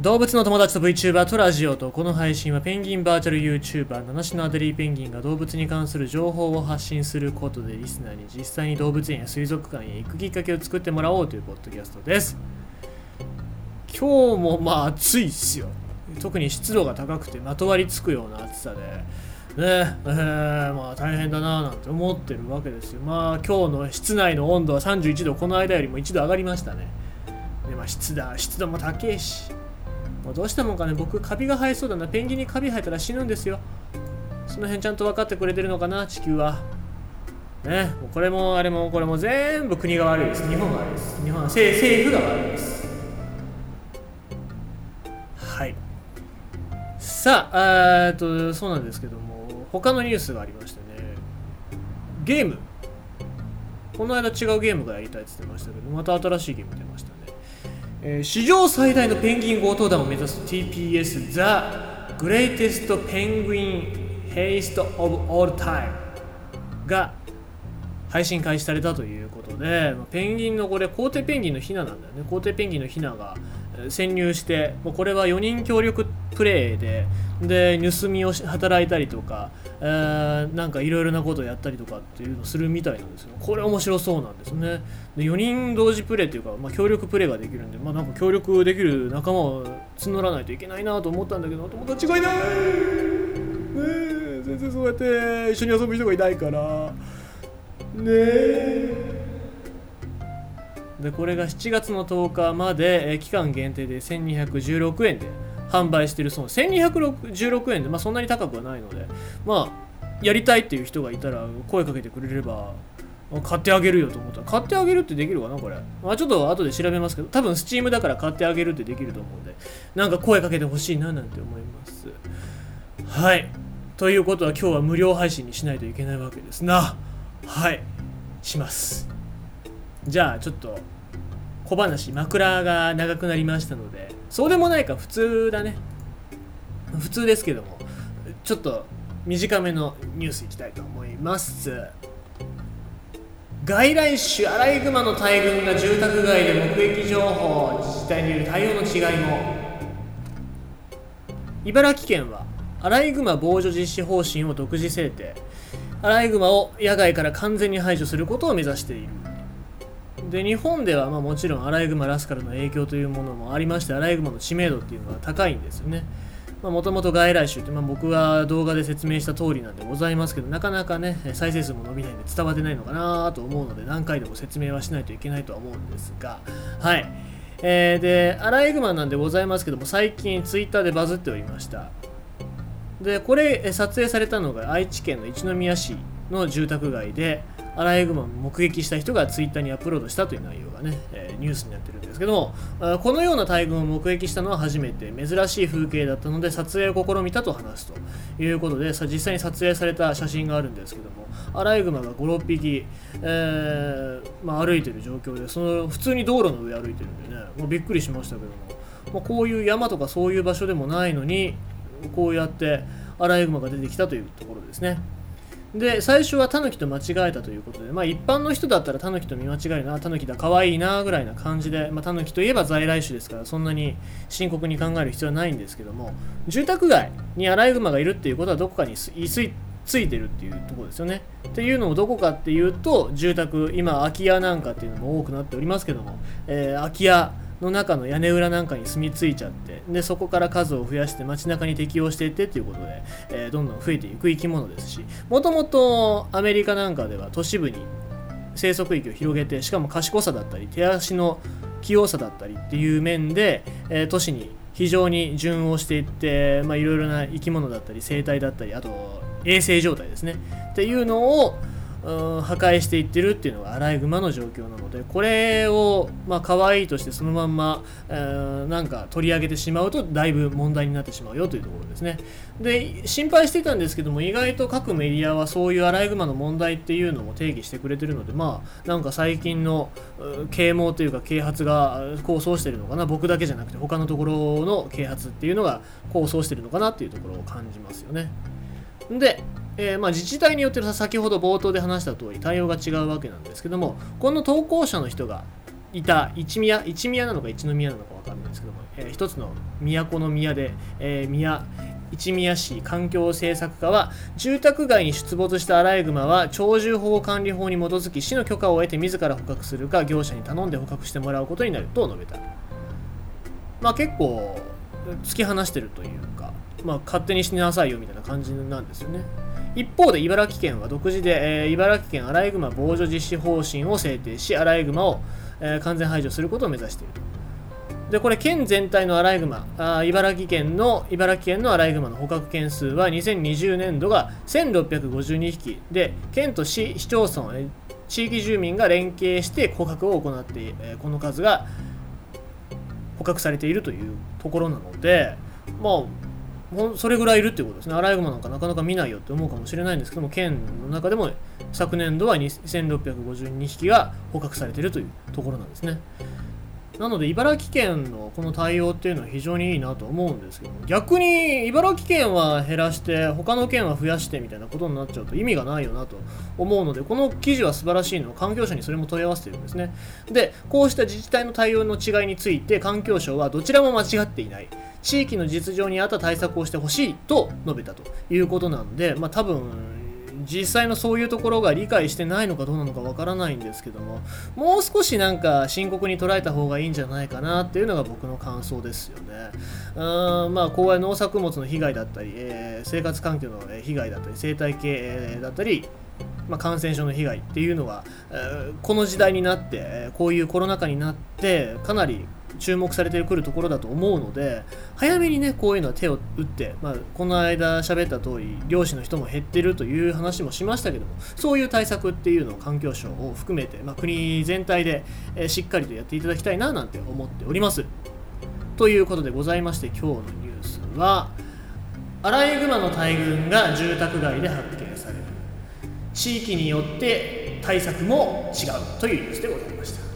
動物の友達と VTuber とラジオとこの配信はペンギンバーチャル YouTuber 七種のアデリーペンギンが動物に関する情報を発信することでリスナーに実際に動物園や水族館へ行くきっかけを作ってもらおうというポッドキャストです。今日もまあ暑いっすよ特に湿度が高くてまとわりつくような暑さで。ね。えー、まあ大変だななんて思ってるわけですよ。まあ今日の室内の温度は31度この間よりも1度上がりましたね。でまあ湿度湿度も高いし。もうどうしたもんかね僕カビが生えそうだな。ペンギンにカビ生えたら死ぬんですよ。その辺ちゃんと分かってくれてるのかな？地球は。ね。もうこれもあれもこれも全部国が悪いです。日本が悪いです。日本は政政府が悪いです。はい。さあえーっとそうなんですけども他のニュースがありましてね。ゲーム。この間違うゲームがやりたいって言ってましたけどまた新しいゲーム出ましたねえー史上最大のペンギン強盗団を目指す TPS The Greatest Penguin Heist of All Time が配信開始されたということでまペンギンのこれ皇帝ペンギンのヒナなんだよね。皇帝ペンギンのヒナが潜入してもうこれは4人協力プレイでで盗みをし働いたりとか、えーなんかいろいろなことをやったりとかっていうのをするみたいなんですよ。これ面白そうなんですね。で4人同時プレイっていうか、まあ、協力プレイができるんでまあなんか協力できる仲間を募らないといけないなと思ったんだけど友達がいない。ねえ全然そうやって一緒に遊ぶ人がいないから。ねえ。でこれが7月の10日まで、えー期間限定で1216円で販売してる。そう1216円で、まあ、そんなに高くはないのでまあやりたいっていう人がいたら声かけてくれれば買ってあげるよと思った。ら買ってあげるってできるかなこれ、まあ、ちょっと後で調べますけど多分 Steam だから買ってあげるってできると思うんでなんか声かけてほしいななんて思います。はい。ということは今日は無料配信にしないといけないわけですな。はい。します。じゃあちょっと小話枕が長くなりましたのでそうでもないか普通だね。普通ですけどもちょっと短めのニュースいきたいと思います。外来種アライグマの大群が住宅街で目撃情報自治体による対応の違いも。茨城県はアライグマ防除実施方針を独自制定。アライグマを野外から完全に排除することを目指している。で日本ではまあもちろんアライグマラスカルの影響というものもありましてアライグマの知名度っていうのは高いんですよね。もともと外来種って、まあ、僕が動画で説明した通りなんでございますけどなかなかね再生数も伸びないんで伝わってないのかなと思うので何回でも説明はしないといけないとは思うんですがはい。えー、でアライグマなんでございますけども最近ツイッターでバズっておりました。でこれ撮影されたのが愛知県の一宮市の住宅街でアライグマを目撃した人がツイッターにアップロードしたという内容がね、えニュースになってるんですけどもあこのような大群を目撃したのは初めて珍しい風景だったので撮影を試みたと話すということでさ実際に撮影された写真があるんですけどもアライグマが56匹、えーまあ、歩いてる状況でその普通に道路の上歩いてるんでねもうびっくりしましたけども、まあ、こういう山とかそういう場所でもないのにこうやってアライグマが出てきたというところですね。で最初はタヌキと間違えたということで、まあ、一般の人だったらタヌキと見間違えるなタヌキだ可愛いなぐらいな感じで、まあ、タヌキといえば在来種ですからそんなに深刻に考える必要はないんですけども住宅街にアライグマがいるっていうことはどこかにすいすいついてるっていうところですよね。っていうのもどこかっていうと住宅今空き家なんかっていうのも多くなっておりますけども、えー空き家の中の屋根裏なんかに住み着いちゃってでそこから数を増やして街中に適応していってっていうことで、えーどんどん増えていく生き物ですしもともとアメリカなんかでは都市部に生息域を広げてしかも賢さだったり手足の器用さだったりっていう面で、えー都市に非常に順応していっていろいろな生き物だったり生態だったりあと衛生状態ですね。っていうのを破壊していってるっていうのがアライグマの状況なのでこれをまあ可愛いとしてそのまんま、えーなんか取り上げてしまうとだいぶ問題になってしまうよというところですね。で心配してたんですけども意外と各メディアはそういうアライグマの問題っていうのも定義してくれてるのでまあなんか最近の啓蒙というか啓発が構想してるのかな僕だけじゃなくて他のところの啓発っていうのが構想してるのかなっていうところを感じますよね。で、えーまあ、自治体によって先ほど冒頭で話した通り対応が違うわけなんですけどもこの投稿者の人がいた一宮一宮なのか一宮なのか分かんないですけども、えー、一つの都の宮で、えー、宮一宮市環境政策課は住宅街に出没したアライグマは鳥獣保護管理法に基づき市の許可を得て自ら捕獲するか業者に頼んで捕獲してもらうことになると述べた。まあ結構突き放してるというか、まあ、勝手にしなさいよみたいな感じなんですよね。一方で茨城県は独自で、えー、茨城県アライグマ防除実施方針を制定しアライグマを、えー、完全排除することを目指している。でこれ県全体のアライグマあ茨城県の茨城県のアライグマの捕獲件数は2020年度が1652匹。で県と市市町村地域住民が連携して捕獲を行って、えこの数が捕獲されているというところなのでまあそれぐらいいるってことですね。アライグマなんかなかなか見ないよって思うかもしれないんですけども、県の中でも昨年度は2652匹が捕獲されているというところなんですね。なので茨城県のこの対応っていうのは非常にいいなと思うんですけど逆に茨城県は減らして他の県は増やしてみたいなことになっちゃうと意味がないよなと思うのでこの記事は素晴らしいのは環境省にそれも問い合わせてるんですね。でこうした自治体の対応の違いについて環境省はどちらも間違っていない。地域の実情に合った対策をしてほしいと述べたということなので、まあ、多分実際のそういうところが理解してないのかどうなのかわからないんですけどももう少しなんか深刻に捉えた方がいいんじゃないかなっていうのが僕の感想ですよね。うんまあ公園農作物の被害だったり、えー、生活環境の被害だったり生態系だったりまあ、感染症の被害っていうのは、えー、この時代になってえこういうコロナ禍になってかなり注目されてくるところだと思うので早めにねこういうのは手を打って、まあ、この間喋った通り漁師の人も減ってるという話もしましたけどもそういう対策っていうのを環境省を含めて、まあ、国全体で、えー、しっかりとやっていただきたいななんて思っております。ということでございまして今日のニュースはアライグマの大群が住宅街で発見される。地域によって対策も違うというニュースでございました。